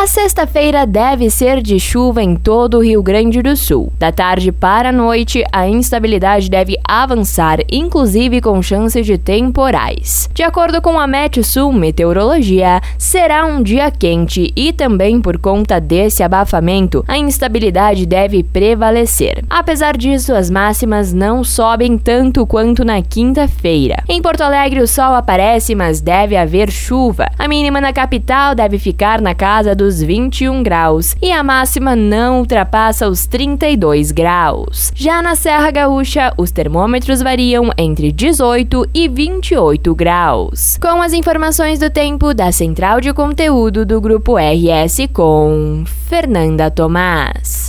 A sexta-feira deve ser de chuva em todo o Rio Grande do Sul. Da tarde para a noite, a instabilidade deve avançar, inclusive com chance de temporais. De acordo com a Metsul Meteorologia, será um dia quente e também por conta desse abafamento, a instabilidade deve prevalecer. Apesar disso, as máximas não sobem tanto quanto na quinta-feira. Em Porto Alegre, o sol aparece, mas deve haver chuva. A mínima na capital deve ficar na casa dos 21 graus e a máxima não ultrapassa os 32 graus. Já na Serra Gaúcha, os termômetros variam entre 18 e 28 graus. Com as informações do tempo da Central de Conteúdo do Grupo RS com Fernanda Tomás.